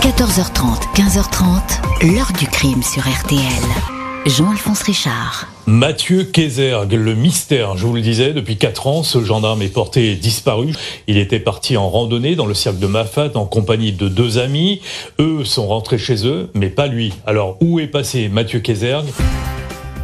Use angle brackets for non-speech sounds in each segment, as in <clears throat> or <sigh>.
14h30, 15h30, l'heure du crime sur RTL. Jean-Alphonse Richard. Mathieu Kézergue, le mystère, je vous le disais, depuis 4 ans, ce gendarme est porté disparu. Il était parti en randonnée dans le cercle de Mafat en compagnie de deux amis. Eux sont rentrés chez eux, mais pas lui. Alors, où est passé Mathieu Kézergue?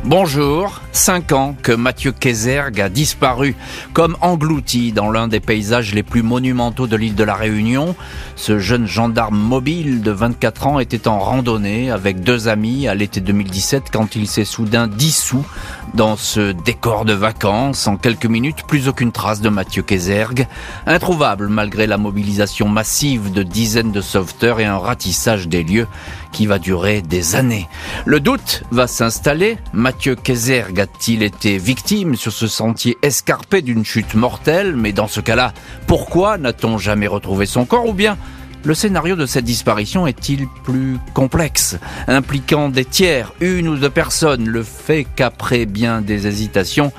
Bonjour, cinq ans que Mathieu Kézergue a disparu, comme englouti dans l'un des paysages les plus monumentaux de l'île de la Réunion. Ce jeune gendarme mobile de 24 ans était en randonnée avec deux amis à l'été 2017 quand il s'est soudain dissous dans ce décor de vacances. En quelques minutes, plus aucune trace de Mathieu Kézergue, introuvable malgré la mobilisation massive de dizaines de sauveteurs et un ratissage des lieux qui va durer des années. Le doute va s'installer. Mathieu Kézergue a-t-il été victime sur ce sentier escarpé d'une chute mortelle? Mais dans ce cas-là, pourquoi n'a-t-on jamais retrouvé son corps? Ou bien le scénario de cette disparition est-il plus complexe, impliquant des tiers, une ou deux personnes Le fait qu'après bien des hésitations,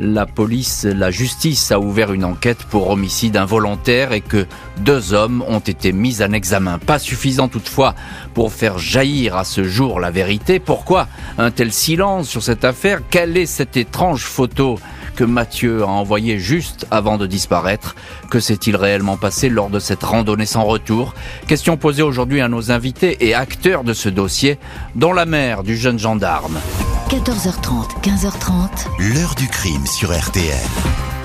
la police, la justice a ouvert une enquête pour homicide involontaire et que deux hommes ont été mis en examen. Pas suffisant toutefois pour faire jaillir à ce jour la vérité. Pourquoi un tel silence sur cette affaire? Quelle est cette étrange photo que Mathieu a envoyée juste avant de disparaître? Que s'est-il réellement passé lors de cette randonnée sans retour? Question posée aujourd'hui à nos invités et acteurs de ce dossier, dont la mère du jeune gendarme. 14h30, 15h30. L'heure du crime sur RTL.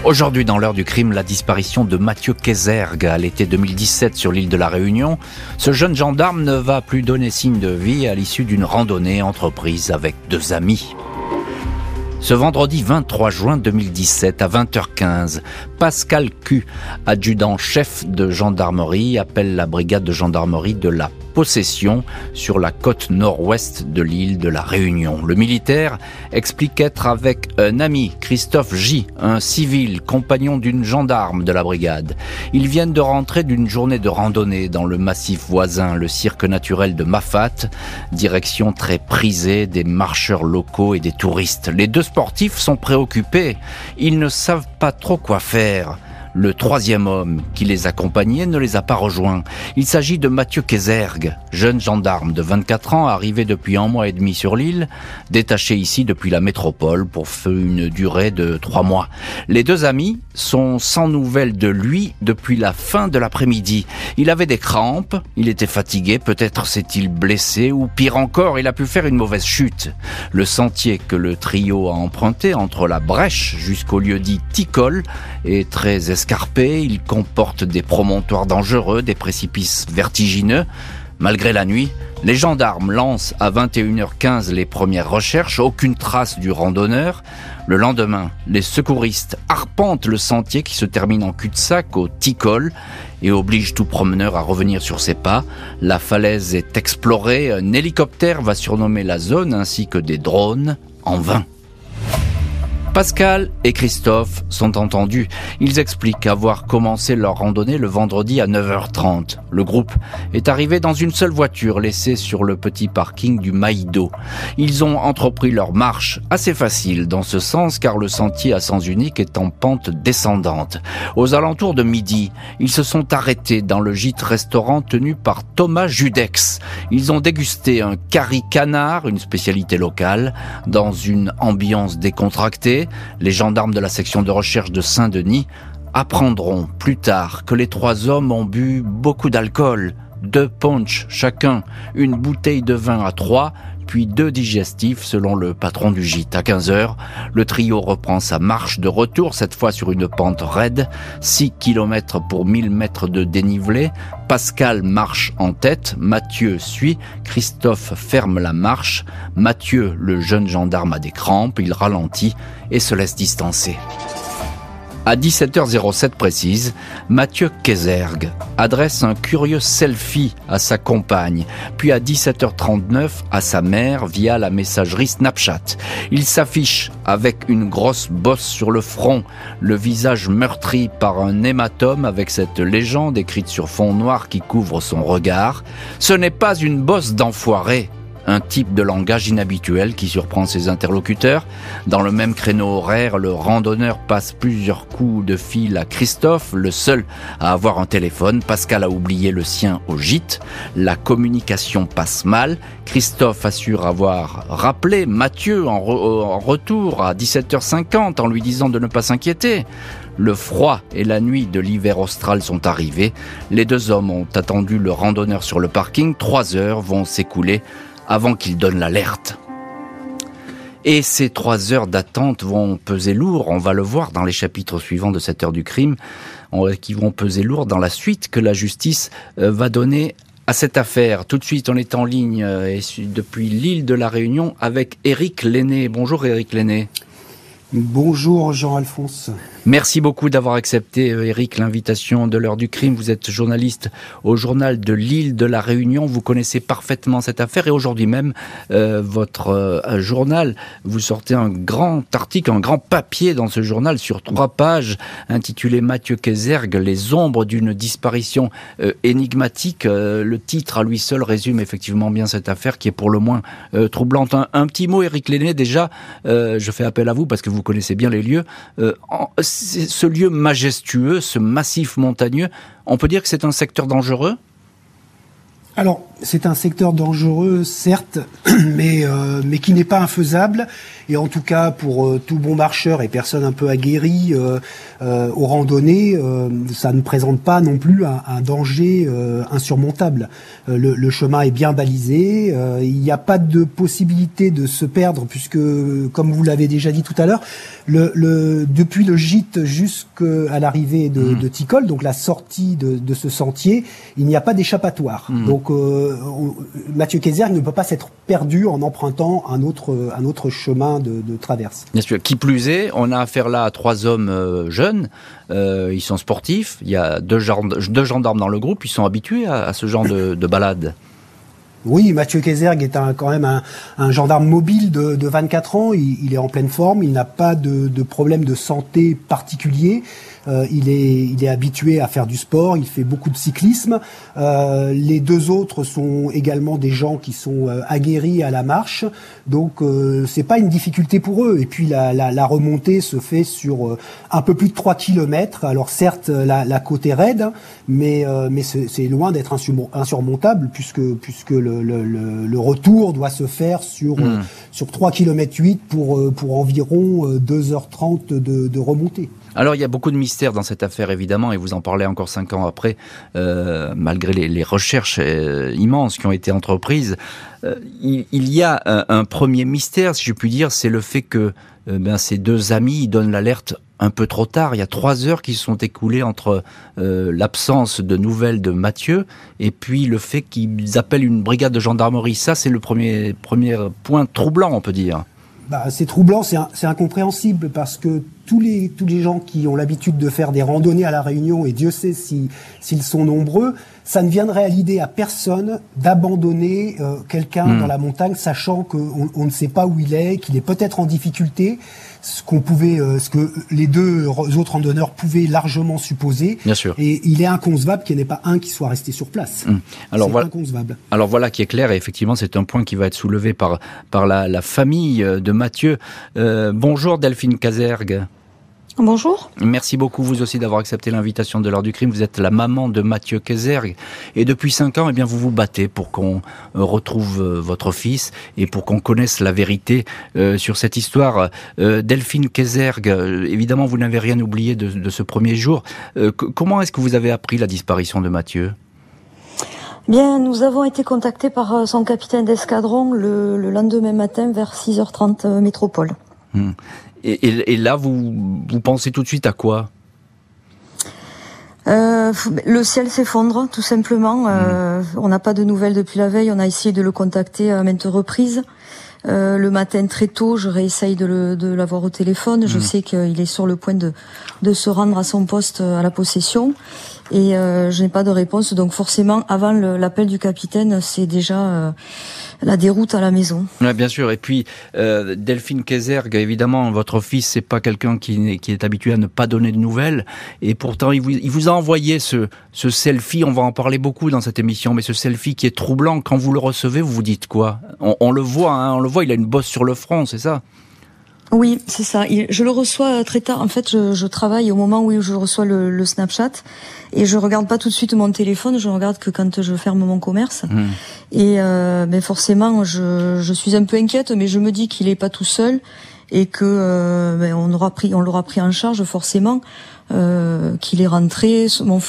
Aujourd'hui, dans l'heure du crime, la disparition de Mathieu Kézergue à l'été 2017 sur l'île de la Réunion. Ce jeune gendarme ne va plus donner signe de vie à l'issue d'une randonnée entreprise avec deux amis. Ce vendredi 23 juin 2017 à 20h15, Pascal Q, adjudant-chef de gendarmerie, appelle la brigade de gendarmerie de la possession sur la côte nord-ouest de l'île de la Réunion. Le militaire explique être avec un ami, Christophe J, un civil, compagnon d'une gendarme de la brigade. Ils viennent de rentrer d'une journée de randonnée dans le massif voisin, le cirque naturel de Mafat, direction très prisée des marcheurs locaux et des touristes. Les deux sportifs sont préoccupés. Ils ne savent pas trop quoi faire. Le troisième homme qui les accompagnait ne les a pas rejoints. Il s'agit de Mathieu Kézergue, jeune gendarme de 24 ans arrivé depuis un mois et demi sur l'île, détaché ici depuis la métropole pour une durée de trois mois. Les deux amis sont sans nouvelles de lui depuis la fin de l'après-midi. Il avait des crampes, il était fatigué, peut-être s'est-il blessé ou pire encore, il a pu faire une mauvaise chute. Le sentier que le trio a emprunté entre la brèche jusqu'au lieu dit Ticole est très escarpé, il comporte des promontoires dangereux, des précipices vertigineux. Malgré la nuit, les gendarmes lancent à 21h15 les premières recherches, aucune trace du randonneur. Le lendemain, les secouristes arpentent le sentier qui se termine en cul-de-sac au Ticol et oblige tout promeneur à revenir sur ses pas. La falaise est explorée, un hélicoptère va surnommer la zone ainsi que des drones en vain. Pascal et Christophe sont entendus. Ils expliquent avoir commencé leur randonnée le vendredi à 9h30. Le groupe est arrivé dans une seule voiture laissée sur le petit parking du Maïdo. Ils ont entrepris leur marche assez facile dans ce sens car le sentier à sens unique est en pente descendante. Aux alentours de midi, ils se sont arrêtés dans le gîte restaurant tenu par Thomas Judex. Ils ont dégusté un curry canard, une spécialité locale, dans une ambiance décontractée les gendarmes de la section de recherche de Saint-Denis apprendront plus tard que les trois hommes ont bu beaucoup d'alcool, deux punch chacun, une bouteille de vin à trois, puis deux digestifs selon le patron du gîte. À 15 heures, le trio reprend sa marche de retour, cette fois sur une pente raide, 6 km pour 1000 mètres de dénivelé. Pascal marche en tête, Mathieu suit, Christophe ferme la marche. Mathieu, le jeune gendarme, a des crampes, il ralentit et se laisse distancer. À 17h07 précise, Mathieu Kézergue adresse un curieux selfie à sa compagne, puis à 17h39 à sa mère via la messagerie Snapchat. Il s'affiche avec une grosse bosse sur le front, le visage meurtri par un hématome avec cette légende écrite sur fond noir qui couvre son regard. Ce n'est pas une bosse d'enfoiré, un type de langage inhabituel qui surprend ses interlocuteurs. Dans le même créneau horaire, le randonneur passe plusieurs coups de fil à Christophe, le seul à avoir un téléphone. Pascal a oublié le sien au gîte. La communication passe mal. Christophe assure avoir rappelé Mathieu en, en retour à 17h50 en lui disant de ne pas s'inquiéter. Le froid et la nuit de l'hiver austral sont arrivés. Les deux hommes ont attendu le randonneur sur le parking. Trois heures vont s'écouler avant qu'il donne l'alerte. Et ces trois heures d'attente vont peser lourd, on va le voir dans les chapitres suivants de cette heure du crime, qui vont peser lourd dans la suite que la justice euh, va donner à cette affaire. Tout de suite, on est en ligne euh, depuis l'île de la Réunion avec Éric Lenné. Bonjour Éric Lenné. Bonjour Jean-Alphonse. Merci beaucoup d'avoir accepté, Eric, euh, l'invitation de l'heure du crime. Vous êtes journaliste au journal de l'île de la Réunion. Vous connaissez parfaitement cette affaire et aujourd'hui même, euh, votre euh, journal, vous sortez un grand article, un grand papier dans ce journal sur trois pages intitulé Mathieu Kézergue, les ombres d'une disparition énigmatique. le titre à lui seul résume effectivement bien cette affaire qui est pour le moins troublante. Un, petit mot, Eric Lenné, déjà, je fais appel à vous parce que vous connaissez bien les lieux. Ce lieu majestueux, ce massif montagneux, on peut dire que c'est un secteur dangereux? Alors, c'est un secteur dangereux, certes, <clears throat> mais, euh, mais qui n'est pas infaisable. Et en tout cas, pour euh, tout bon marcheur et personne un peu aguerrie euh, euh aux randonnées, ça ne présente pas non plus un, un danger insurmontable. Le, le, chemin est bien balisé. il n'y a pas de possibilité de se perdre, puisque, comme vous l'avez déjà dit tout à l'heure, le, le, depuis le gîte jusqu'à l'arrivée de, mmh. de Ticol, donc la sortie de, de ce sentier, il n'y a pas d'échappatoire. Mmh. Donc, Mathieu Kayser ne peut pas s'être perdu en empruntant un autre, autre chemin de, traverse. Bien sûr. Qui plus est, on a affaire là à trois hommes euh, jeunes. Euh, ils sont sportifs. Il y a deux, gendarmes dans le groupe. Ils sont habitués à, ce genre de, balade. Oui, Mathieu Kézerg est quand même un, gendarme mobile de, 24 ans. Il, est en pleine forme. Il n'a pas de, de problème de santé particulier. Euh, il, est, il est habitué à faire du sport, il fait beaucoup de cyclisme. Euh, les deux autres sont également des gens qui sont euh, aguerris à la marche, donc c'est pas une difficulté pour eux. Et puis la, la, la remontée se fait sur un peu plus de 3 km. Alors certes, la, la côte est raide, mais, mais c'est loin d'être insurmontable puisque, puisque le, le, le, retour doit se faire sur, mmh. sur 3 km 8 pour, pour environ 2h30 de, de remontée. Alors il y a beaucoup de mystères dans cette affaire évidemment, et vous en parlez encore cinq ans après, euh, malgré les, recherches euh, immenses qui ont été entreprises. Euh, il, y a un, premier mystère, si je puis dire, c'est le fait que ben, ces deux amis donnent l'alerte un peu trop tard. Il y a trois heures qui se sont écoulées entre l'absence de nouvelles de Mathieu et puis le fait qu'ils appellent une brigade de gendarmerie. Ça, c'est le premier, premier point troublant, on peut dire. Bah, c'est troublant, c'est incompréhensible parce que tous les, tous les gens qui ont l'habitude de faire des randonnées à La Réunion, et Dieu sait s'ils sont nombreux, ça ne viendrait à l'idée à personne d'abandonner euh, quelqu'un hmm. dans la montagne, sachant qu'on on ne sait pas où il est, qu'il est peut-être en difficulté, ce qu'on pouvait, euh, ce que les deux autres randonneurs pouvaient largement supposer. Bien sûr. Et il est inconcevable qu'il n'y ait pas un qui soit resté sur place. Hmm. Alors voilà. Inconcevable. Alors voilà qui est clair, et effectivement, c'est un point qui va être soulevé par par la, la famille de Mathieu. Euh, bonjour Delphine Casergue. Bonjour. Merci beaucoup vous aussi d'avoir accepté l'invitation de l'heure du crime. Vous êtes la maman de Mathieu Kézergue et depuis cinq ans, eh bien, vous vous battez pour qu'on euh, retrouve euh, votre fils et pour qu'on connaisse la vérité euh, sur cette histoire. Delphine Kézergue, évidemment, vous n'avez rien oublié de, ce premier jour. comment est-ce que vous avez appris la disparition de Mathieu? Bien, nous avons été contactés par son capitaine d'escadron le, lendemain matin vers 6h30 métropole. Et, là, vous, vous pensez tout de suite à quoi? Euh, le ciel s'effondre, tout simplement. Euh, hmm. on n'a pas de nouvelles depuis la veille. On a essayé de le contacter à maintes reprises. Euh, le matin très tôt, je réessaye de l'avoir au téléphone. Je hmm. sais qu'il est sur le point de, de se rendre à son poste à la possession. Et euh, je n'ai pas de réponse. Donc forcément, avant l'appel du capitaine, c'est déjà euh, la déroute à la maison. Ouais, bien sûr. Et puis euh, Delphine Kézergue, évidemment, votre fils, c'est pas quelqu'un qui, est habitué à ne pas donner de nouvelles, et pourtant il vous, a envoyé ce, selfie. On va en parler beaucoup dans cette émission, mais ce selfie qui est troublant. Quand vous le recevez, vous vous dites quoi? On, on, le voit, hein, on le voit. Il a une bosse sur le front, c'est ça? Oui, c'est ça. Je le reçois très tard. En fait, je, je travaille au moment où je reçois le, le, Snapchat et je regarde pas tout de suite mon téléphone. Je regarde que quand je ferme mon commerce. Mmh. Et euh, mais forcément, je, je, suis un peu inquiète, mais je me dis qu'il est pas tout seul et que euh, ben, on aura pris, on l'aura pris en charge forcément. Euh, qu'il est rentré. Son,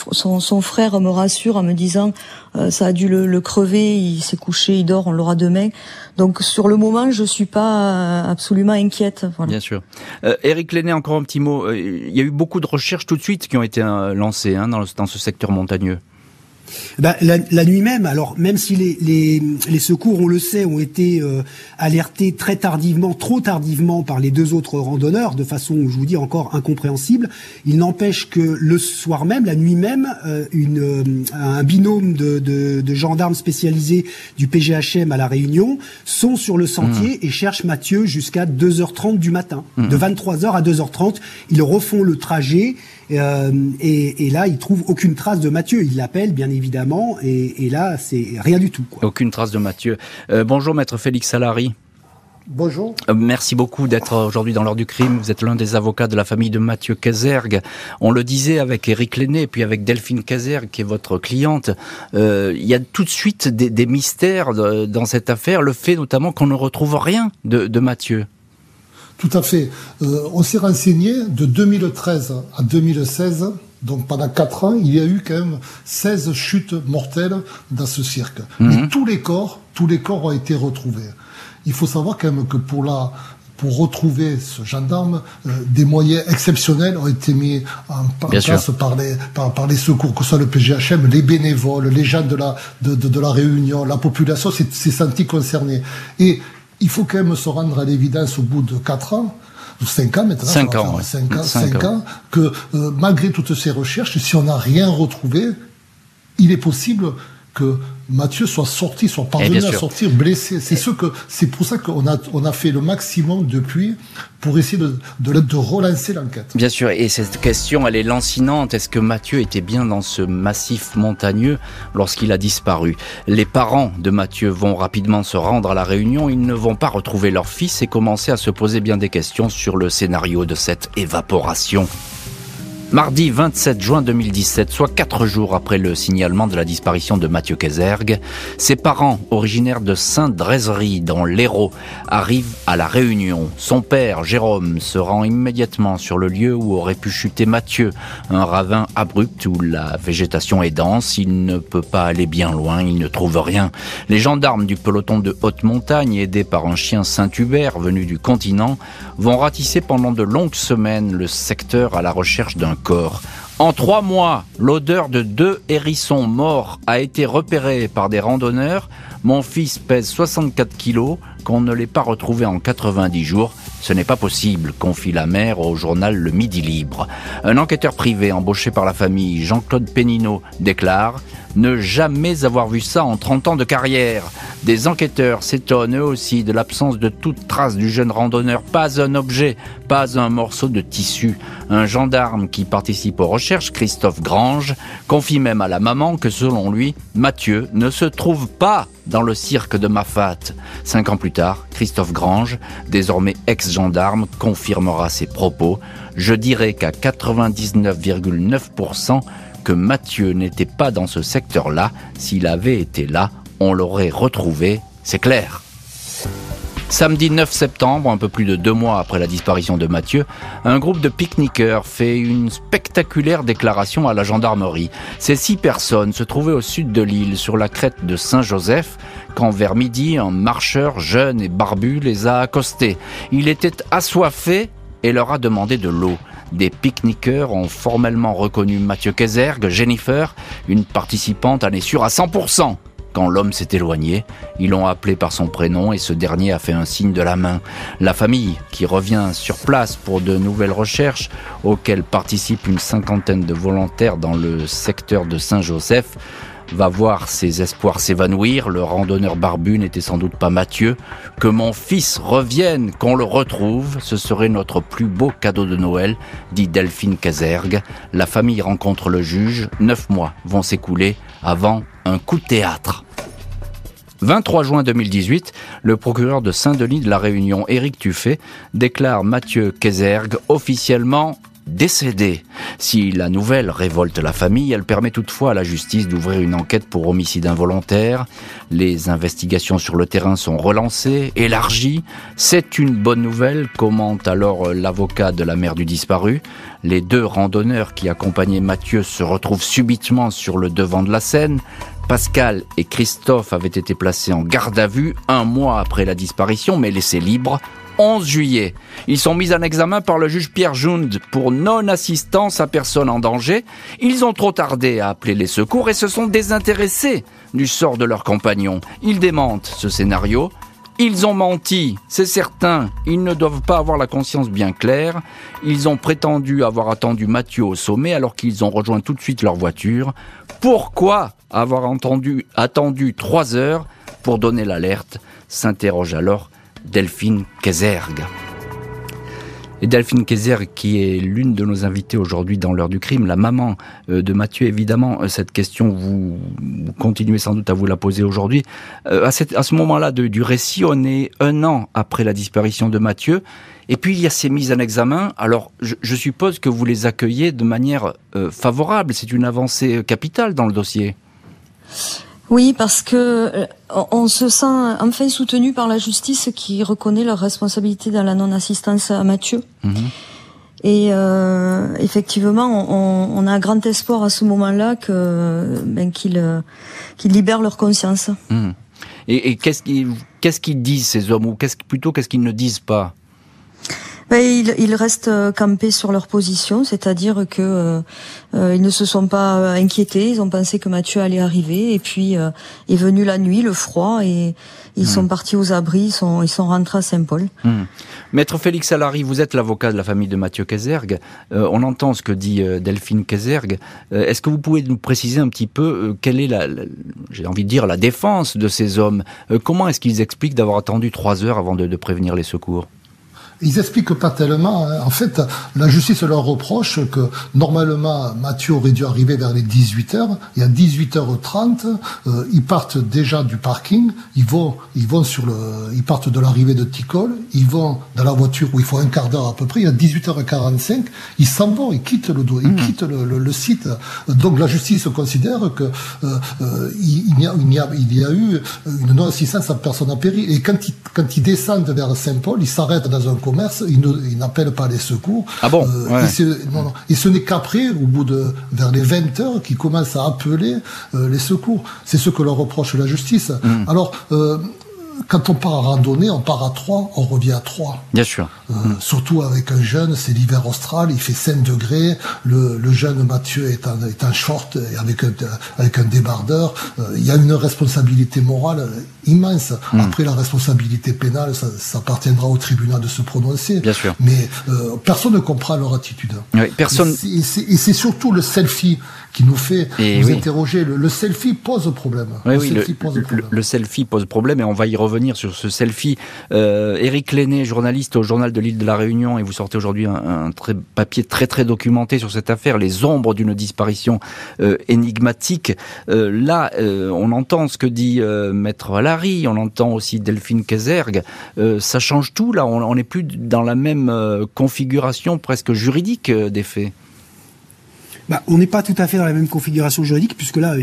frère me rassure en me disant euh, ça a dû le, crever, il s'est couché, il dort, on l'aura demain. Donc sur le moment, je suis pas absolument inquiète. Bien sûr. Eric Lenné, encore un petit mot. Il y a eu beaucoup de recherches tout de suite qui ont été lancées hein, dans ce secteur montagneux. Ben, la, la, nuit même, alors même si les, les, les, secours, on le sait, ont été euh, alertés très tardivement, trop tardivement par les deux autres randonneurs, de façon, je vous dis, encore incompréhensible, il n'empêche que le soir même, la nuit même, euh, une, euh, un binôme de, de, de, gendarmes spécialisés du PGHM à La Réunion sont sur le sentier mmh. et cherchent Mathieu jusqu'à 2h30 du matin. Mmh. De 23h à 2h30, ils refont le trajet euh, et, et, là, il trouve aucune trace de Mathieu. Il l'appelle, bien évidemment, et, et là, c'est rien du tout. Quoi. Aucune trace de Mathieu. Euh, bonjour, maître Félix Salari. Bonjour. Euh, merci beaucoup d'être aujourd'hui dans l'heure du crime. Vous êtes l'un des avocats de la famille de Mathieu Kazergue. On le disait avec Eric Lenné et puis avec Delphine Kazergue, qui est votre cliente. Euh, il y a tout de suite des, des mystères de, dans cette affaire. Le fait notamment qu'on ne retrouve rien de, de Mathieu. Tout à fait. Euh, on s'est renseigné de 2013 à 2016, donc pendant 4 ans, il y a eu quand même 16 chutes mortelles dans ce cirque. Et tous les corps, tous les corps ont été retrouvés. Il faut savoir quand même que pour la pour retrouver ce gendarme, euh, des moyens exceptionnels ont été mis en, en place par les, par, par, les secours, que ce soit le PGHM, les bénévoles, les gens de la, de, de, de la Réunion, la population s'est sentie concernée. Et il faut quand même se rendre à l'évidence au bout de 4 ans, 5 ans maintenant, 5 ans, ouais. 5 ans, 5 5 ans. ans, que euh, malgré toutes ces recherches, si on n'a rien retrouvé, il est possible que Mathieu soit sorti, soit parvenu à sortir blessé. C'est ce que, c'est pour ça qu'on a, on a fait le maximum depuis pour essayer de, de, de relancer l'enquête. Bien sûr. Et cette question, elle est lancinante. Est-ce que Mathieu était bien dans ce massif montagneux lorsqu'il a disparu? Les parents de Mathieu vont rapidement se rendre à la réunion. Ils ne vont pas retrouver leur fils et commencer à se poser bien des questions sur le scénario de cette évaporation. Mardi 27 juin 2017, soit quatre jours après le signalement de la disparition de Mathieu Kézergue, ses parents, originaires de Saint-Drézerie dans l'Hérault, arrivent à la Réunion. Son père, Jérôme, se rend immédiatement sur le lieu où aurait pu chuter Mathieu, un ravin abrupt où la végétation est dense, il ne peut pas aller bien loin, il ne trouve rien. Les gendarmes du peloton de haute montagne, aidés par un chien Saint-Hubert venu du continent, vont ratisser pendant de longues semaines le secteur à la recherche d'un En trois mois, l'odeur de deux hérissons morts a été repérée par des randonneurs. Mon fils pèse 64 kilos, qu'on ne l'ait pas retrouvé en 90 jours. Ce n'est pas possible, confie la mère au journal Le Midi Libre. Un enquêteur privé embauché par la famille, Jean-Claude Pénineau, déclare ne jamais avoir vu ça en 30 ans de carrière. Des enquêteurs s'étonnent eux aussi de l'absence de toute trace du jeune randonneur, pas un objet, pas un morceau de tissu. Un gendarme qui participe aux recherches, Christophe Grange, confie même à la maman que selon lui, Mathieu ne se trouve pas dans le cirque de Mafat. Cinq ans plus tard, Christophe Grange, désormais ex-gendarme, confirmera ses propos. Je dirais qu'à 99,9%, que Mathieu n'était pas dans ce secteur-là. S'il avait été là, on l'aurait retrouvé, c'est clair. Samedi 9 septembre, un peu plus de deux mois après la disparition de Mathieu, un groupe de pique-niqueurs fait une spectaculaire déclaration à la gendarmerie. Ces six personnes se trouvaient au sud de l'île, sur la crête de Saint-Joseph, quand vers midi, un marcheur jeune et barbu les a accostés. Il était assoiffé et leur a demandé de l'eau. Des pique-niqueurs ont formellement reconnu Mathieu Kézergue, Jennifer, une participante, est sûre à 100%. Quand l'homme s'est éloigné, ils l'ont appelé par son prénom et ce dernier a fait un signe de la main. La famille, qui revient sur place pour de nouvelles recherches, auxquelles participent une cinquantaine de volontaires dans le secteur de Saint-Joseph, va voir ses espoirs s'évanouir. Le randonneur barbu n'était sans doute pas Mathieu. Que mon fils revienne, qu'on le retrouve, ce serait notre plus beau cadeau de Noël, dit Delphine Casergue. La famille rencontre le juge. Neuf mois vont s'écouler avant un coup de théâtre. 23 juin 2018, le procureur de Saint-Denis de la Réunion, Éric Tuffet, déclare Mathieu Kézergue officiellement décédé. Si la nouvelle révolte la famille, elle permet toutefois à la justice d'ouvrir une enquête pour homicide involontaire. Les investigations sur le terrain sont relancées, élargies. C'est une bonne nouvelle, commente alors l'avocat de la mère du disparu. Les deux randonneurs qui accompagnaient Mathieu se retrouvent subitement sur le devant de la scène. Pascal et Christophe avaient été placés en garde à vue un mois après la disparition, mais laissés libres 11 juillet. Ils sont mis en examen par le juge Pierre Jund pour non-assistance à personne en danger. Ils ont trop tardé à appeler les secours et se sont désintéressés du sort de leurs compagnons. Ils démentent ce scénario. Ils ont menti, c'est certain. Ils ne doivent pas avoir la conscience bien claire. Ils ont prétendu avoir attendu Mathieu au sommet alors qu'ils ont rejoint tout de suite leur voiture. Pourquoi avoir attendu trois heures pour donner l'alerte s'interroge alors Delphine Kézergue. Et Delphine Kézergue, qui est l'une de nos invitées aujourd'hui dans l'heure du crime, la maman euh, de Mathieu, évidemment, euh, cette question, vous, continuez sans doute à vous la poser aujourd'hui. Euh, à, ce moment-là du récit, on est un an après la disparition de Mathieu. Et puis il y a ces mises en examen. Alors je, suppose que vous les accueillez de manière favorable. C'est une avancée capitale dans le dossier. Oui, parce que euh, on se sent enfin soutenu par la justice qui reconnaît leur responsabilité dans la non-assistance à Mathieu. Mhm. Et euh, effectivement, on, on, a grand espoir à ce moment-là que ben, qu'ils euh, qu'ils libèrent leur conscience. Mhm. Et, et qu'est-ce qu'ils disent ces hommes ou qu'est-ce plutôt qu'est-ce qu'ils ne disent pas? Ils, ils, restent euh, campés sur leur position, c'est-à-dire que euh, euh, ils ne se sont pas inquiétés, ils ont pensé que Mathieu allait arriver, et puis est venu la nuit, le froid, et ils hmm. sont partis aux abris, ils sont, ils sont rentrés à Saint-Paul. Hmm. Maître Félix Salary, vous êtes l'avocat de la famille de Mathieu Kézergue. on entend ce que dit Delphine Kézergue. Est-ce que vous pouvez nous préciser un petit peu quelle est la, j'ai envie de dire, la défense de ces hommes? Comment est-ce qu'ils expliquent d'avoir attendu trois heures avant de prévenir les secours? Ils expliquent pas tellement. Hein. En fait, la justice leur reproche que normalement Mathieu aurait dû arriver vers les 18h. Et à 18h30, euh, ils partent déjà du parking. Ils vont, ils vont sur le, ils partent de l'arrivée de Ticol. Ils vont dans la voiture où il faut un quart d'heure à peu près. Et à 18h45, ils s'en vont, ils quittent le, ils mmh. quittent le, le, site. Donc la justice considère que euh, euh, il, y a, il, y a, il y a eu une non-assistance à personne en péril. Et quand ils, quand ils descendent vers Saint-Paul, ils s'arrêtent dans un commerce, ils n'appellent pas les secours. Ah bon euh, et, ce n'est qu'après, au bout de vers les 20 heures, qu'ils commencent à appeler euh, les secours. C'est ce que leur reproche la justice. Mmh. Alors, euh, quand on part à randonnée, on part à 3, on revient à 3. Bien sûr. Euh, surtout avec un jeune, c'est l'hiver austral, il fait 5 degrés, le, le jeune Mathieu est un, est un short avec un, avec un débardeur. Euh, il y a une responsabilité morale immense. Hmm. Après, la responsabilité pénale, ça, ça, appartiendra au tribunal de se prononcer. Bien sûr. Mais euh, personne ne comprend leur attitude. Oui, personne. Et c'est surtout le selfie qui nous fait nous interroger. Le, selfie pose problème. le, selfie pose problème. Le, selfie pose problème et on va y revenir sur ce selfie. Euh, Éric Lenné, journaliste au journal de l'île de la Réunion, et vous sortez aujourd'hui un, très, papier très très documenté sur cette affaire, les ombres d'une disparition euh, énigmatique. Euh, là, euh, on entend ce que dit Maître Larry, on entend aussi Delphine Kézergue. ça change tout, là, on n'est plus dans la même configuration presque juridique des faits. Bah, on n'est pas tout à fait dans la même configuration juridique, puisque là,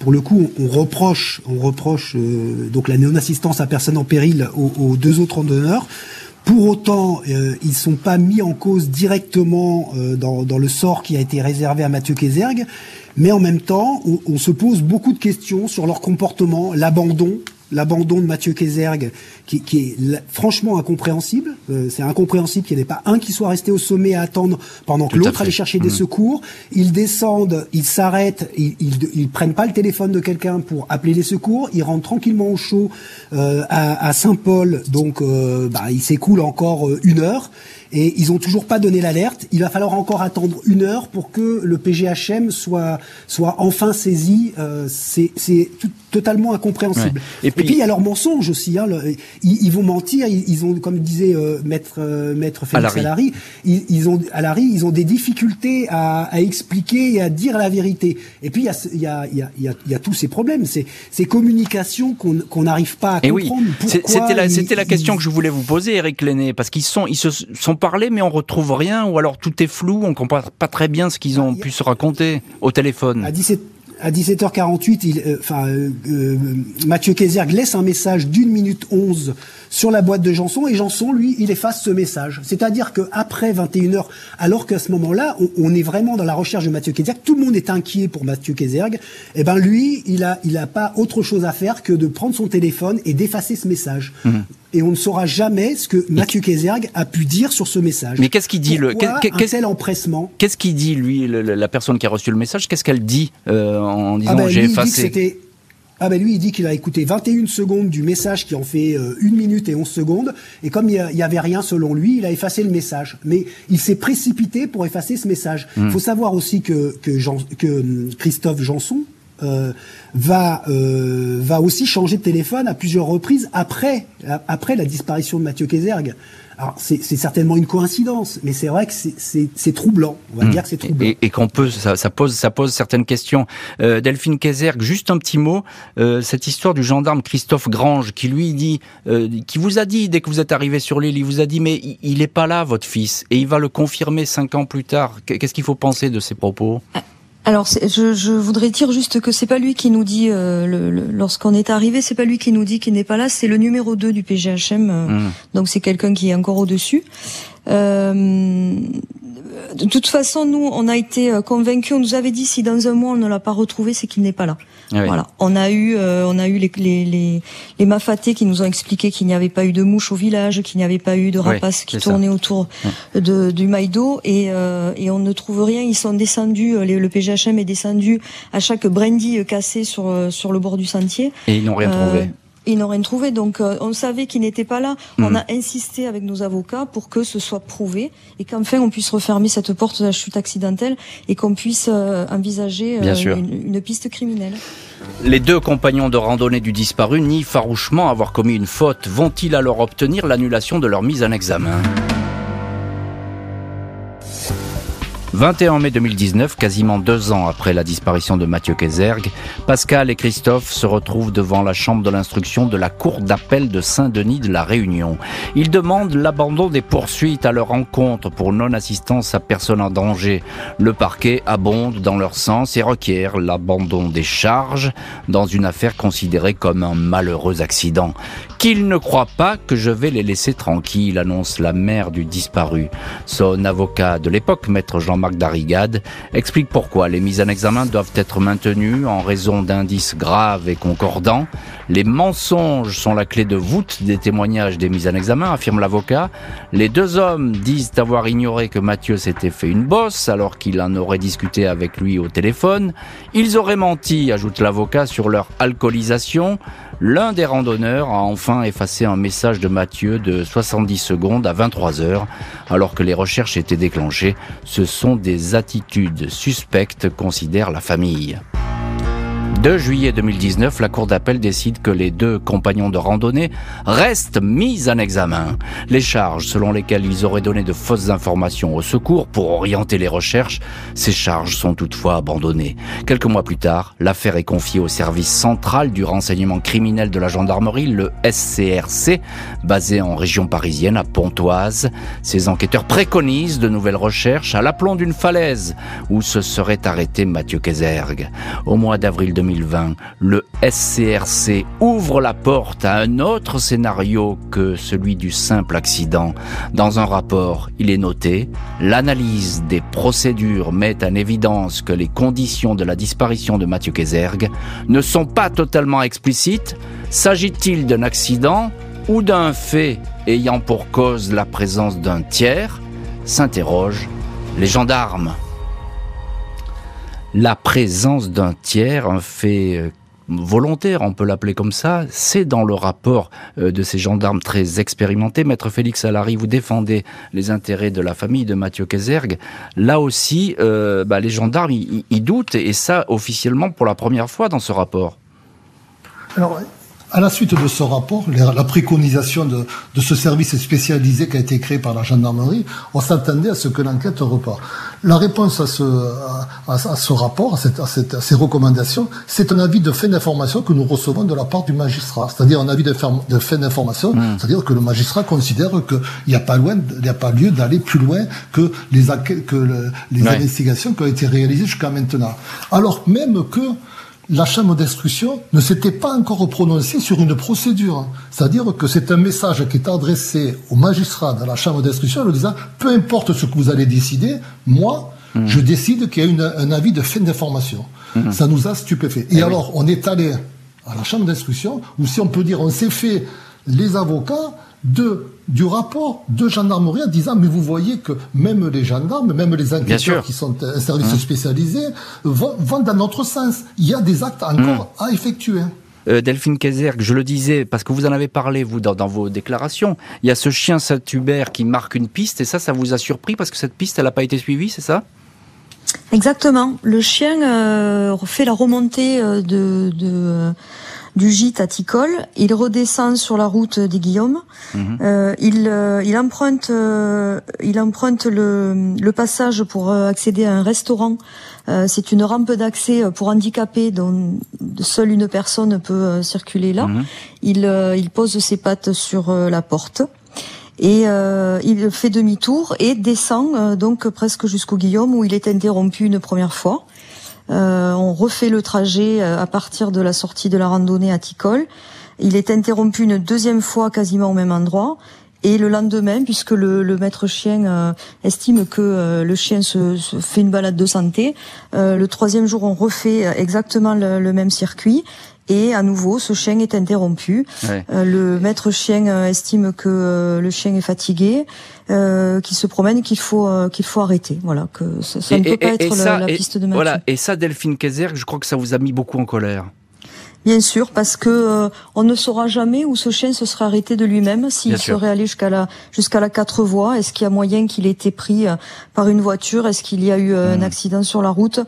pour le coup, on, reproche, on reproche euh, donc la non-assistance à personne en péril aux, deux autres randonneurs. Pour autant, euh, ils sont pas mis en cause directement euh, dans, le sort qui a été réservé à Mathieu Kézergue, mais en même temps, on, on, se pose beaucoup de questions sur leur comportement, l'abandon l'abandon de Mathieu Kézergue, qui, qui est franchement incompréhensible. Euh, c'est incompréhensible qu'il n'y ait pas un qui soit resté au sommet à attendre pendant que l'autre allait chercher des mmh. secours. Ils descendent, ils s'arrêtent, ils, ils, prennent pas le téléphone de quelqu'un pour appeler les secours. Ils rentrent tranquillement au chaud euh, à, à Saint-Paul, donc euh, bah, il s'écoule encore euh, une heure et ils ont toujours pas donné l'alerte. Il va falloir encore attendre une heure pour que le PGHM soit soit enfin saisi. Euh, c'est c'est totalement incompréhensible. Et, puis, il y a leur mensonge aussi. Hein, ils, vont mentir. Ils, ont, comme disait euh, maître euh, maître Félix Alary, ils, ils, ont Alary, ils ont des difficultés à, à, expliquer et à dire la vérité. Et puis il y a il y a il y a, il y a, tous ces problèmes, ces ces communications qu'on qu'on n'arrive pas à comprendre. Oui, c'était la c'était la question que je voulais vous poser, Eric Lenné, parce qu'ils sont ils se sont parlé, mais on retrouve rien, ou alors tout est flou, on comprend pas très bien ce qu'ils ont pu se raconter au téléphone. À 17 à 17h48, il, euh, enfin, euh, euh, Mathieu Kézerg laisse un message d'une minute 11 sur la boîte de Janson et Janson, lui, il efface ce message. C'est-à-dire qu'après 21h, alors qu'à ce moment-là, on, est vraiment dans la recherche de Mathieu Kézerg, tout le monde est inquiet pour Mathieu Kézerg, et eh ben lui, il a, il a pas autre chose à faire que de prendre son téléphone et d'effacer ce message. Mmh. Et on ne saura jamais ce que Mathieu Kézerg a pu dire sur ce message. Mais qu'est-ce qu'il dit Pourquoi le qu'est-ce empressement Qu'est-ce qu'il dit lui, la personne qui a reçu le message? Qu'est-ce qu'elle dit euh, en disant ah j'ai effacé? ah ben lui, il dit qu'il a écouté 21 secondes du message qui en fait euh, une 1 minute et 11 secondes. Et comme il n'y avait rien selon lui, il a effacé le message. Mais il s'est précipité pour effacer ce message. Il hmm. faut savoir aussi que, que, Jean, que hum, Christophe Janson, euh, va euh, va aussi changer de téléphone à plusieurs reprises après après la disparition de Mathieu Kézergue. Alors c'est certainement une coïncidence, mais c'est vrai que c'est troublant. On va hmm. dire que c'est troublant. Et, et qu'on peut, ça, ça, pose, ça pose certaines questions. Euh, Delphine Kézergue, juste un petit mot. Euh, cette histoire du gendarme Christophe Grange, qui lui dit, euh, qui vous a dit dès que vous êtes arrivé sur l'île, il vous a dit mais il n'est pas là votre fils, et il va le confirmer cinq ans plus tard. Qu'est-ce qu'il faut penser de ces propos? Ah, alors, je, je, voudrais dire juste que c'est pas lui qui nous dit, euh, le, lorsqu'on est arrivé, c'est pas lui qui nous dit qu'il n'est pas là, c'est le numéro 2 du PGHM, euh, mmh. donc c'est quelqu'un qui est encore au-dessus. Euh, de toute façon, nous, on a été euh, convaincus. On nous avait dit si dans un mois on ne l'a pas retrouvé, c'est qu'il n'est pas là. Ah voilà. On a eu, euh, on a eu les, les, les, les mafatés qui nous ont expliqué qu'il n'y avait pas eu de mouches au village, qu'il n'y avait pas eu de rapaces qui tournaient autour de, du Maïdo, et, euh, et on ne trouve rien. Ils sont descendus, le PGHM est descendu à chaque brandy cassé sur sur le bord du sentier. Et ils n'ont rien trouvé ils n'ont rien trouvé. Donc euh, on savait qu'il n'était pas là. On hmm. a insisté avec nos avocats pour que ce soit prouvé et qu'enfin on puisse refermer cette porte de la chute accidentelle et qu'on puisse euh, envisager euh, une, une, piste criminelle. Les deux compagnons de randonnée du disparu nient farouchement avoir commis une faute. Vont-ils alors obtenir l'annulation de leur mise en examen? 21 mai 2019, quasiment deux ans après la disparition de Mathieu Kézergue, Pascal et Christophe se retrouvent devant la chambre de l'instruction de la Cour d'appel de Saint-Denis de la Réunion. Ils demandent l'abandon des poursuites à leur encontre pour non-assistance à personne en danger. Le parquet abonde dans leur sens et requiert l'abandon des charges dans une affaire considérée comme un malheureux accident. Qu'ils ne croient pas que je vais les laisser tranquilles, annonce la mère du disparu. Son avocat de l'époque, maître Jean-Marc Darigade, explique pourquoi les mises en examen doivent être maintenues en raison d'indices graves et concordants. Les mensonges sont la clé de voûte des témoignages des mises en examen, affirme l'avocat. Les deux hommes disent avoir ignoré que Mathieu s'était fait une bosse alors qu'il en aurait discuté avec lui au téléphone. Ils auraient menti, ajoute l'avocat, sur leur alcoolisation. L'un des randonneurs a enfin effacé un message de Mathieu de 70 secondes à 23 heures, alors que les recherches étaient déclenchées. Ce sont des attitudes suspectes, considère la famille. 2 juillet 2019, la Cour d'appel décide que les deux compagnons de randonnée restent mis en examen. Les charges selon lesquelles ils auraient donné de fausses informations au secours pour orienter les recherches, ces charges sont toutefois abandonnées. Quelques mois plus tard, l'affaire est confiée au service central du renseignement criminel de la gendarmerie, le SCRC, basé en région parisienne à Pontoise. Ces enquêteurs préconisent de nouvelles recherches à l'aplomb d'une falaise où se serait arrêté Mathieu Kézergue. Au mois d'avril 2020, le SCRC ouvre la porte à un autre scénario que celui du simple accident. Dans un rapport, il est noté, l'analyse des procédures met en évidence que les conditions de la disparition de Mathieu Kézergue ne sont pas totalement explicites. S'agit-il d'un accident ou d'un fait ayant pour cause la présence d'un tiers? S'interrogent les gendarmes la présence d'un tiers, un fait euh, volontaire, on peut l'appeler comme ça, c'est dans le rapport euh, de ces gendarmes très expérimentés. Maître Félix Alary, vous défendez les intérêts de la famille de Mathieu Kézergue. Là aussi, euh, bah, les gendarmes, ils doutent, et ça officiellement pour la première fois dans ce rapport. À la suite de ce rapport, la préconisation de, ce service spécialisé qui a été créé par la gendarmerie, on s'attendait à ce que l'enquête repart. La réponse à ce, à, ce rapport, à, ces recommandations, c'est un avis de fait d'information que nous recevons de la part du magistrat. C'est-à-dire un avis de, fait d'information, mmh. c'est-à-dire que le magistrat considère qu'il n'y a pas loin, il n'y a pas lieu d'aller plus loin que les, que les investigations qui ont été réalisées jusqu'à maintenant. Alors même que la Chambre d'instruction ne s'était pas encore prononcée sur une procédure. C'est-à-dire que c'est un message qui est adressé au magistrat de la Chambre d'instruction en lui disant, peu importe ce que vous allez décider, moi, mmh. je décide qu'il y a un avis de fin d'information. Mmh. Ça nous a stupéfait. Et, eh alors, on est allé à la Chambre d'instruction, où si on peut dire, on s'est fait les avocats de du rapport de gendarmerie en disant mais vous voyez que même les gendarmes, même les enquêteurs qui sont un service mmh. spécialisé vont, dans notre sens. Il y a des actes encore mmh. à effectuer. Euh, Delphine Kézergue, je le disais, parce que vous en avez parlé, vous, dans, vos déclarations, il y a ce chien Saint-Hubert qui marque une piste, et ça, ça vous a surpris, parce que cette piste, elle n'a pas été suivie, c'est ça? Exactement. Le chien euh, fait la remontée euh, de, de du gîte à Ticol. Il redescend sur la route des Guillaume. Mhm. Euh, il, euh, il emprunte, euh, il emprunte le, le, passage pour accéder à un restaurant. C'est une rampe d'accès pour handicapés dont seule une personne peut circuler là. Mhm. Il, il pose ses pattes sur la porte et il fait demi-tour et descend donc presque jusqu'au Guillaume où il est interrompu une première fois. Euh, on refait le trajet euh, à partir de la sortie de la randonnée à Ticol. Il est interrompu une deuxième fois quasiment au même endroit. Et le lendemain, puisque le, maître chien euh, estime que le chien se, fait une balade de santé, le troisième jour, on refait exactement le même circuit. Et à nouveau, ce chien est interrompu. Euh, le maître chien euh, estime que euh, le chien est fatigué, euh, qu'il se promène, qu'il faut qu'il faut arrêter. Voilà, que ça, ne peut pas être la, piste de Mathieu. Voilà. Et ça, Delphine Kaiser, je crois que ça vous a mis beaucoup en colère. Bien sûr, parce que on ne saura jamais où ce chien se serait arrêté de lui-même s'il serait allé jusqu'à la jusqu'à la quatre voies. Est-ce qu'il y a moyen qu'il ait été pris par une voiture? Est-ce qu'il y a eu un hmm. accident sur la route?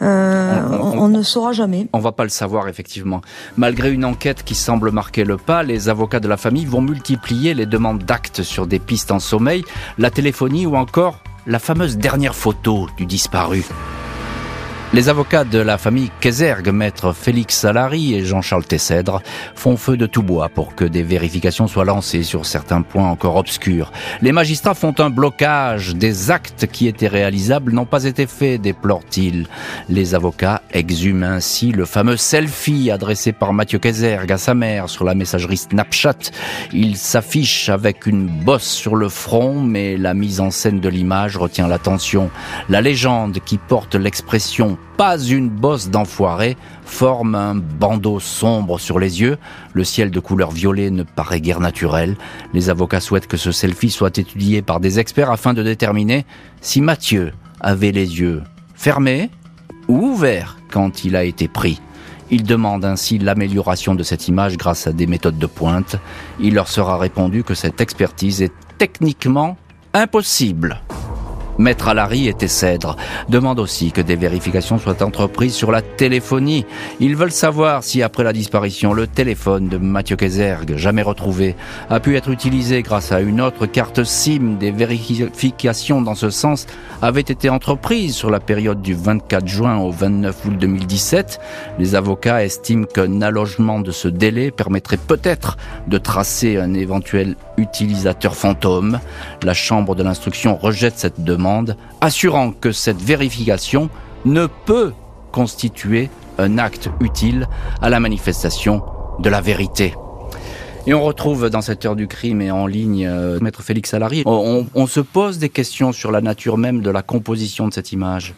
Euh, on, ne saura jamais. On va pas le savoir effectivement. Malgré une enquête qui semble marquer le pas, les avocats de la famille vont multiplier les demandes d'actes sur des pistes en sommeil, la téléphonie ou encore la fameuse dernière photo du disparu. Les avocats de la famille Kézergue, maître Félix Salary et Jean-Charles Tessèdre, font feu de tout bois pour que des vérifications soient lancées sur certains points encore obscurs. Les magistrats font un blocage. Des actes qui étaient réalisables n'ont pas été faits, déplorent-ils. Les avocats exhument ainsi le fameux selfie adressé par Mathieu Kézergue à sa mère sur la messagerie Snapchat. Il s'affiche avec une bosse sur le front, mais la mise en scène de l'image retient l'attention. La légende qui porte l'expression pas une bosse d'enfoiré forme un bandeau sombre sur les yeux. Le ciel de couleur violet ne paraît guère naturel. Les avocats souhaitent que ce selfie soit étudié par des experts afin de déterminer si Mathieu avait les yeux fermés ou ouverts quand il a été pris. Ils demandent ainsi l'amélioration de cette image grâce à des méthodes de pointe. Il leur sera répondu que cette expertise est techniquement impossible. Maître Alary et Cèdre demandent aussi que des vérifications soient entreprises sur la téléphonie. Ils veulent savoir si après la disparition, le téléphone de Mathieu Kézergue, jamais retrouvé, a pu être utilisé grâce à une autre carte SIM. Des vérifications dans ce sens avaient été entreprises sur la période du 24 juin au 29 août 2017. Les avocats estiment qu'un allogement de ce délai permettrait peut-être de tracer un éventuel utilisateur fantôme. La Chambre de l'instruction rejette cette demande, assurant que cette vérification ne peut constituer un acte utile à la manifestation de la vérité. Et on retrouve dans cette heure du crime et en ligne euh, Maître Félix Salary. On, on, se pose des questions sur la nature même de la composition de cette image.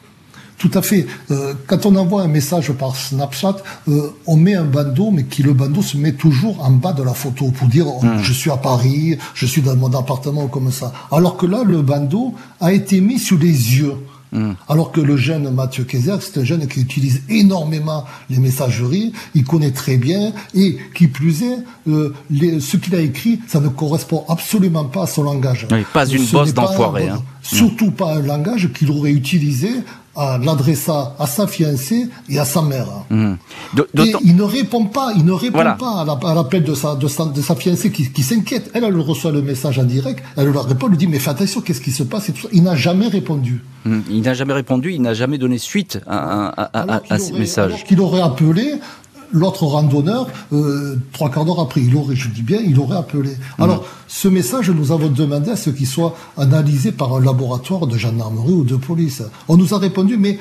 Tout à fait. Euh, quand on envoie un message par Snapchat, euh, on met un bandeau, mais qui le bandeau se met toujours en bas de la photo pour dire oh, hmm. je suis à Paris, je suis dans mon appartement comme ça. Alors que là, le bandeau a été mis sur les yeux. Hmm. Alors que le jeune Mathieu Kayser, c'est un jeune qui utilise énormément les messageries, il connaît très bien, et qui plus est, euh, ce qu'il a écrit, ça ne correspond absolument pas à son langage. pas une bosse d'enfoiré. Hein. Surtout pas un langage qu'il aurait utilisé à l'adressa à sa fiancée et à sa mère. Mmh. Et il ne répond pas, il ne répond pas à l'appel de sa, de sa, de sa fiancée qui, qui s'inquiète. Elle, elle reçoit le message en direct, elle leur répond, elle lui dit mais fais attention, qu'est-ce qui se passe et tout ça. Il n'a jamais répondu. Mmh. Il n'a jamais répondu, il n'a jamais donné suite à, à, à, à ces messages. Alors qu'il aurait appelé l'autre randonneur, euh, trois quarts d'heure après, il aurait, je dis bien, il aurait appelé. Mmh. Alors, ce message, nous avons demandé à ce qu'il soit analysé par un laboratoire de gendarmerie ou de police. On nous a répondu, mais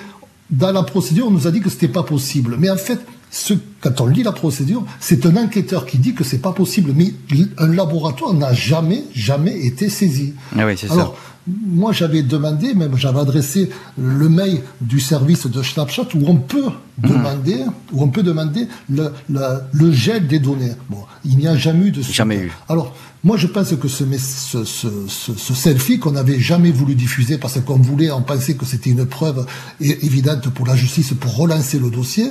dans la procédure, on nous a dit que c'était pas possible. Mais en fait, ce, quand on lit la procédure, c'est un enquêteur qui dit que c'est pas possible. Mais un laboratoire n'a jamais, jamais été saisi. Ah oui, c'est ça moi j'avais demandé, même j'avais adressé le mail du service de Snapchat où on peut mhm. demander, où on peut demander le, le, gel des données. Bon, il n'y a jamais eu de jamais eu. Alors moi, je pense que ce, ce, ce, ce selfie qu'on n'avait jamais voulu diffuser parce qu'on voulait, on pensait que c'était une preuve évidente pour la justice pour relancer le dossier.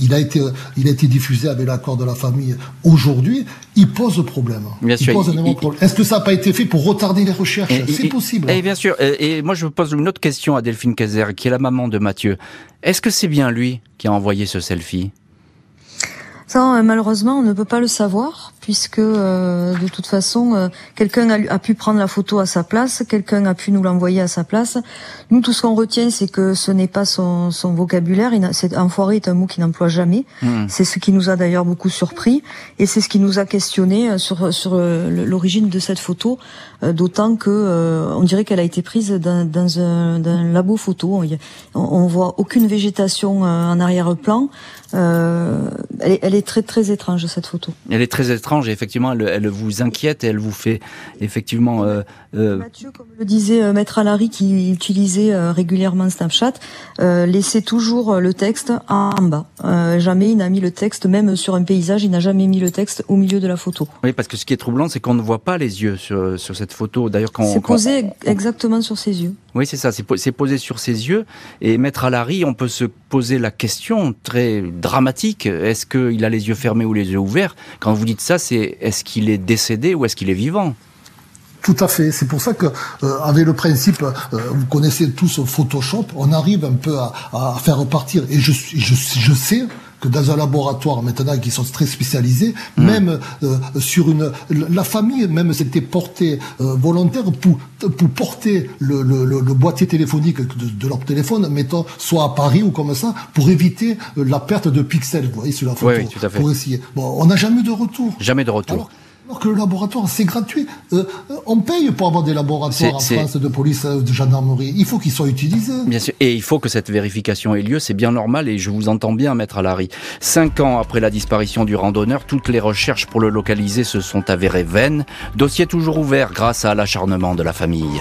Il a été, il a été diffusé avec l'accord de la famille aujourd'hui. Il pose problème. Bien sûr. Est-ce que ça n'a pas été fait pour retarder les recherches? C'est possible. Et bien sûr. Et moi, je pose une autre question à Delphine Cazer, qui est la maman de Mathieu. Est-ce que c'est bien lui qui a envoyé ce selfie? Ça, euh, malheureusement, on ne peut pas le savoir puisque euh, de toute façon, euh, quelqu'un a, pu prendre la photo à sa place, quelqu'un a pu nous l'envoyer à sa place. Nous, tout ce qu'on retient, c'est que ce n'est pas son, son vocabulaire. C'est enfoiré est un mot qu'il n'emploie jamais. Hmm. C'est ce qui nous a d'ailleurs beaucoup surpris et c'est ce qui nous a questionné sur sur l'origine de cette photo, d'autant que on dirait qu'elle a été prise dans, dans un, labo photo. On, on voit aucune végétation en arrière-plan. Euh, elle, est, elle, est, très très étrange cette photo. Elle est très étrange et effectivement elle, elle vous inquiète et elle vous fait effectivement. Euh, euh... Mathieu, comme le disait euh, Maître Alary qui utilisait euh, régulièrement Snapchat, laissait toujours le texte en, bas. jamais il n'a mis le texte même sur un paysage, il n'a jamais mis le texte au milieu de la photo. Oui, parce que ce qui est troublant, c'est qu'on ne voit pas les yeux sur, sur cette photo. D'ailleurs, quand c'est posé exactement sur ses yeux. Oui, c'est ça, c'est posé sur ses yeux. Et Maître Alary, on peut se poser la question très dramatique. Est-ce qu'il a les yeux fermés ou les yeux ouverts? Quand vous dites ça, c'est est-ce qu'il est décédé ou est-ce qu'il est vivant? Tout à fait. C'est pour ça que, euh, avec le principe, euh, vous connaissez tous Photoshop, on arrive un peu à, à faire repartir. Et je, je, je sais que dans un laboratoire maintenant qui sont très spécialisés, mm. même euh, sur une la famille même s'était portée euh, volontaire pour pour porter le, le, le boîtier téléphonique de, de, leur téléphone, mettons soit à Paris ou comme ça, pour éviter euh, la perte de pixels. Vous voyez sur la photo. Oui, tout à fait. Pour essayer. Bon, on n'a jamais eu de retour. Jamais de retour. Alors que le laboratoire, c'est gratuit. Euh, on paye pour avoir des laboratoires en France de police, euh, de gendarmerie. Il faut qu'ils soient utilisés. Bien sûr. Et il faut que cette vérification ait lieu. C'est bien normal et je vous entends bien, Maître Alary. Cinq ans après la disparition du randonneur, toutes les recherches pour le localiser se sont avérées vaines. Dossier toujours ouvert grâce à l'acharnement de la famille.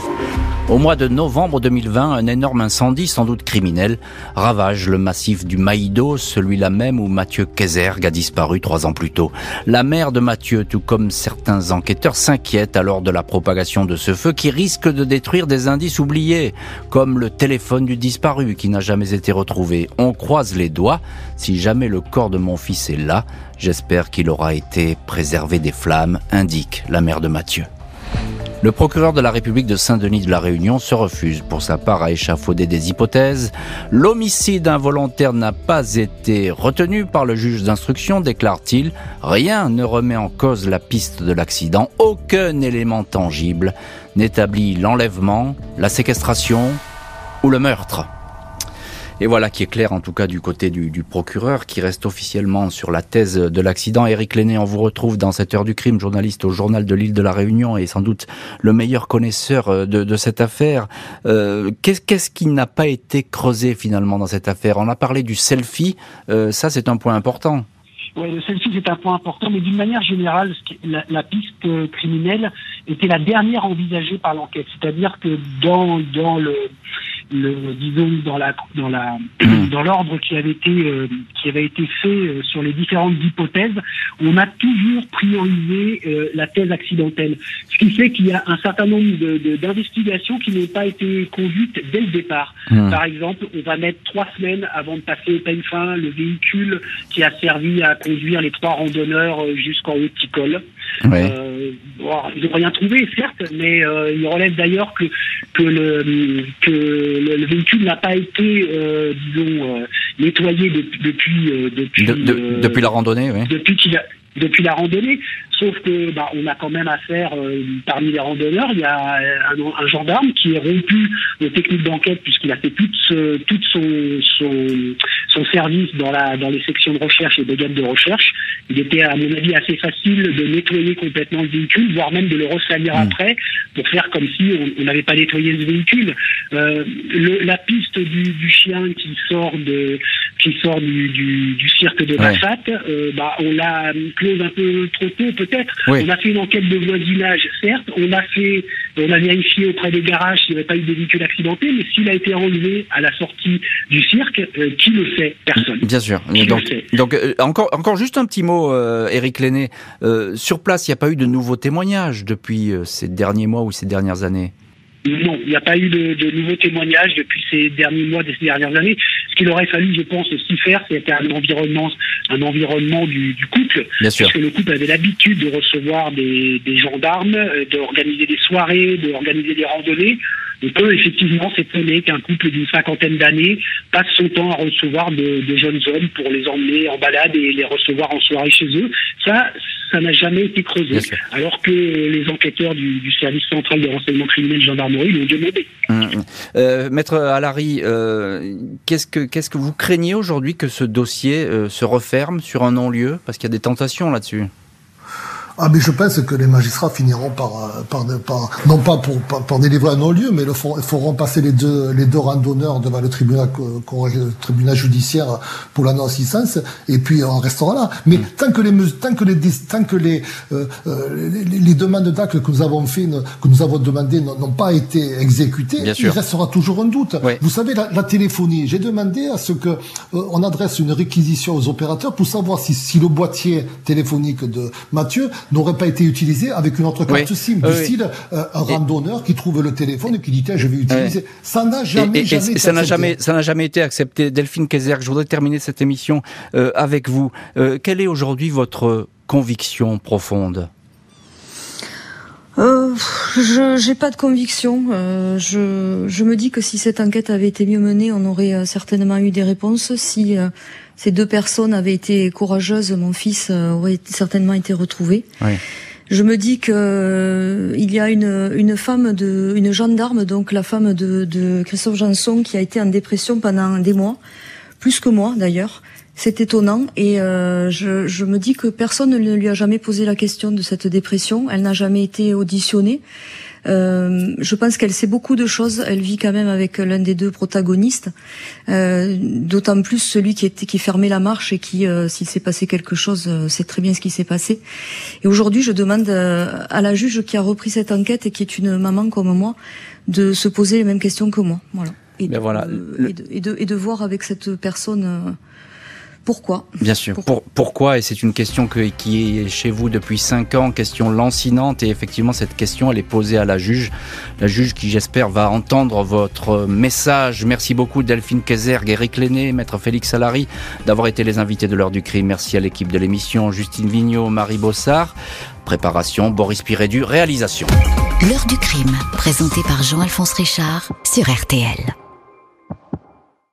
Au mois de novembre 2020, un énorme incendie, sans doute criminel, ravage le massif du Maïdo, celui-là même où Mathieu Kézergue a disparu trois ans plus tôt. La mère de Mathieu, tout comme certains enquêteurs, s'inquiète alors de la propagation de ce feu qui risque de détruire des indices oubliés, comme le téléphone du disparu qui n'a jamais été retrouvé. On croise les doigts. Si jamais le corps de mon fils est là, j'espère qu'il aura été préservé des flammes, indique la mère de Mathieu. Le procureur de la République de Saint-Denis de la Réunion se refuse pour sa part à échafauder des hypothèses. L'homicide involontaire n'a pas été retenu par le juge d'instruction, déclare-t-il. Rien ne remet en cause la piste de l'accident. Aucun élément tangible n'établit l'enlèvement, la séquestration ou le meurtre. Et voilà qui est clair en tout cas du côté du, du procureur qui reste officiellement sur la thèse de l'accident. Éric Lenné, on vous retrouve dans cette heure du crime, journaliste au journal de l'île de la Réunion et sans doute le meilleur connaisseur euh, de, de cette affaire. Euh, Qu'est-ce qui n'a pas été creusé finalement dans cette affaire? On a parlé du selfie, euh, ça c'est un point important. Oui, le selfie c'est un point important, mais d'une manière générale, la, la, piste criminelle était la dernière envisagée par l'enquête. C'est-à-dire que dans, dans le, le, disons dans la dans la hmm. dans l'ordre qui avait été euh, qui avait été fait euh, sur les différentes hypothèses, on a toujours priorisé euh, la thèse accidentelle. Ce qui fait qu'il y a un certain nombre d'investigations de, qui n'ont pas été conduites dès le départ. Hmm. Par exemple, on va mettre trois semaines avant de passer au peine fin le véhicule qui a servi à conduire les trois randonneurs jusqu'en haut de Ticol. Euh, bon, ils n'ont rien trouvé, certes, mais euh, il relève d'ailleurs que que le que le, véhicule n'a pas été, euh, disons, euh, nettoyé de, depuis euh, depuis de, de, depuis la randonnée, oui. Depuis qu'il a depuis la randonnée. Sauf que bah, on a quand même affaire euh, parmi les randonneurs, il y a un, un, gendarme qui est rompu aux techniques d'enquête puisqu'il a fait toute, ce, toute son, son, son, service dans, la, dans les sections de recherche et de gamme de recherche. Il était à mon avis assez facile de nettoyer complètement le véhicule, voire même de le ressalir mmh. après pour faire comme si on n'avait pas nettoyé ce véhicule. Euh, le, la piste du, du, chien qui sort de qui sort du, du, du cirque de Bassat, ouais. euh, bah, on l'a close un peu trop tôt peut-être. Oui. On a fait une enquête de voisinage, certes. On a fait, on a vérifié auprès des garages s'il n'y avait pas eu de véhicules accidentés, mais s'il a été enlevé à la sortie du cirque, euh, qui le sait Personne. Bien sûr. Qui donc, donc euh, encore, encore juste un petit mot, euh, Éric Lenné. Sur place, il n'y a pas eu de nouveaux témoignages depuis ces derniers mois ou ces dernières années? Non, il n'y a pas eu de, de, nouveaux témoignages depuis ces derniers mois, ces dernières années. Ce qu'il aurait fallu, je pense, aussi faire, c'était un environnement, un environnement du, du couple, Bien sûr. parce que le couple avait l'habitude de recevoir des, des gendarmes, d'organiser des soirées, d'organiser des randonnées. On peut effectivement s'étonner qu'un couple d'une cinquantaine d'années passe son temps à recevoir de, de, jeunes hommes pour les emmener en balade et les recevoir en soirée chez eux. Ça, ça n'a jamais été creusé. Alors que les enquêteurs du, du, service central de renseignement criminel gendarmerie l'ont demandé. Mmh. Euh, Maître Alary, euh, qu'est-ce que qu'est-ce que vous craignez aujourd'hui que ce dossier euh, se referme sur un non-lieu? Parce qu'il y a des tentations là-dessus. Ah, mais je pense que les magistrats finiront par, par, par non pas pour, par, par délivrer un non-lieu, mais le feront, feront passer les deux, les deux randonneurs devant le tribunal, le tribunal judiciaire pour la non-assistance, et puis on restera là. Mais mmh. tant que les, tant que les, tant que les, euh, les, les, demandes d'actes que nous avons fait, que nous avons demandé n'ont pas été exécutées, il restera toujours un doute. Oui. Vous savez, la, la téléphonie, j'ai demandé à ce que euh, on adresse une réquisition aux opérateurs pour savoir si, si le boîtier téléphonique de Mathieu n'aurait pas été utilisé avec une autre carte oui. SIM, du oui. style euh, un randonneur qui trouve le téléphone et qui dit tiens je vais utiliser. Ça n'a jamais, et, et, jamais et ça n'a jamais, ça n'a jamais été accepté. Delphine Kayser, je voudrais terminer cette émission euh, avec vous. Euh, quelle est aujourd'hui votre conviction profonde? Euh, je n'ai pas de conviction. Euh, je, je, me dis que si cette enquête avait été mieux menée, on aurait certainement eu des réponses. Si euh, ces deux personnes avaient été courageuses, mon fils euh, aurait certainement été retrouvé. Oui. Je me dis que euh, il y a une, une femme de, une gendarme, donc la femme de, de Christophe Janson, qui a été en dépression pendant des mois, plus que moi d'ailleurs. C'est étonnant et euh, je, je, me dis que personne ne lui a jamais posé la question de cette dépression. Elle n'a jamais été auditionnée. Euh, je pense qu'elle sait beaucoup de choses. Elle vit quand même avec l'un des deux protagonistes, euh, d'autant plus celui qui, était, qui fermait la marche et qui, euh, s'il s'est passé quelque chose, euh, sait très bien ce qui s'est passé. Et aujourd'hui, je demande euh, à la juge qui a repris cette enquête et qui est une maman comme moi de se poser les mêmes questions que moi. Voilà. Et, ben de, voilà. Le... et, de, et, de, et, de, voir avec cette personne euh, pourquoi Bien sûr. Pourquoi, Pour, pourquoi? Et c'est une question que, qui est chez vous depuis cinq ans, question lancinante. Et effectivement, cette question, elle est posée à la juge. La juge qui, j'espère, va entendre votre message. Merci beaucoup, Delphine Kézergue, Eric Lenné, Maître Félix Salary, d'avoir été les invités de l'heure du crime. Merci à l'équipe de l'émission, Justine Vignot, Marie Bossard. Préparation, Boris Pirédu. Réalisation. L'heure du crime, présenté par Jean-Alphonse Richard sur RTL.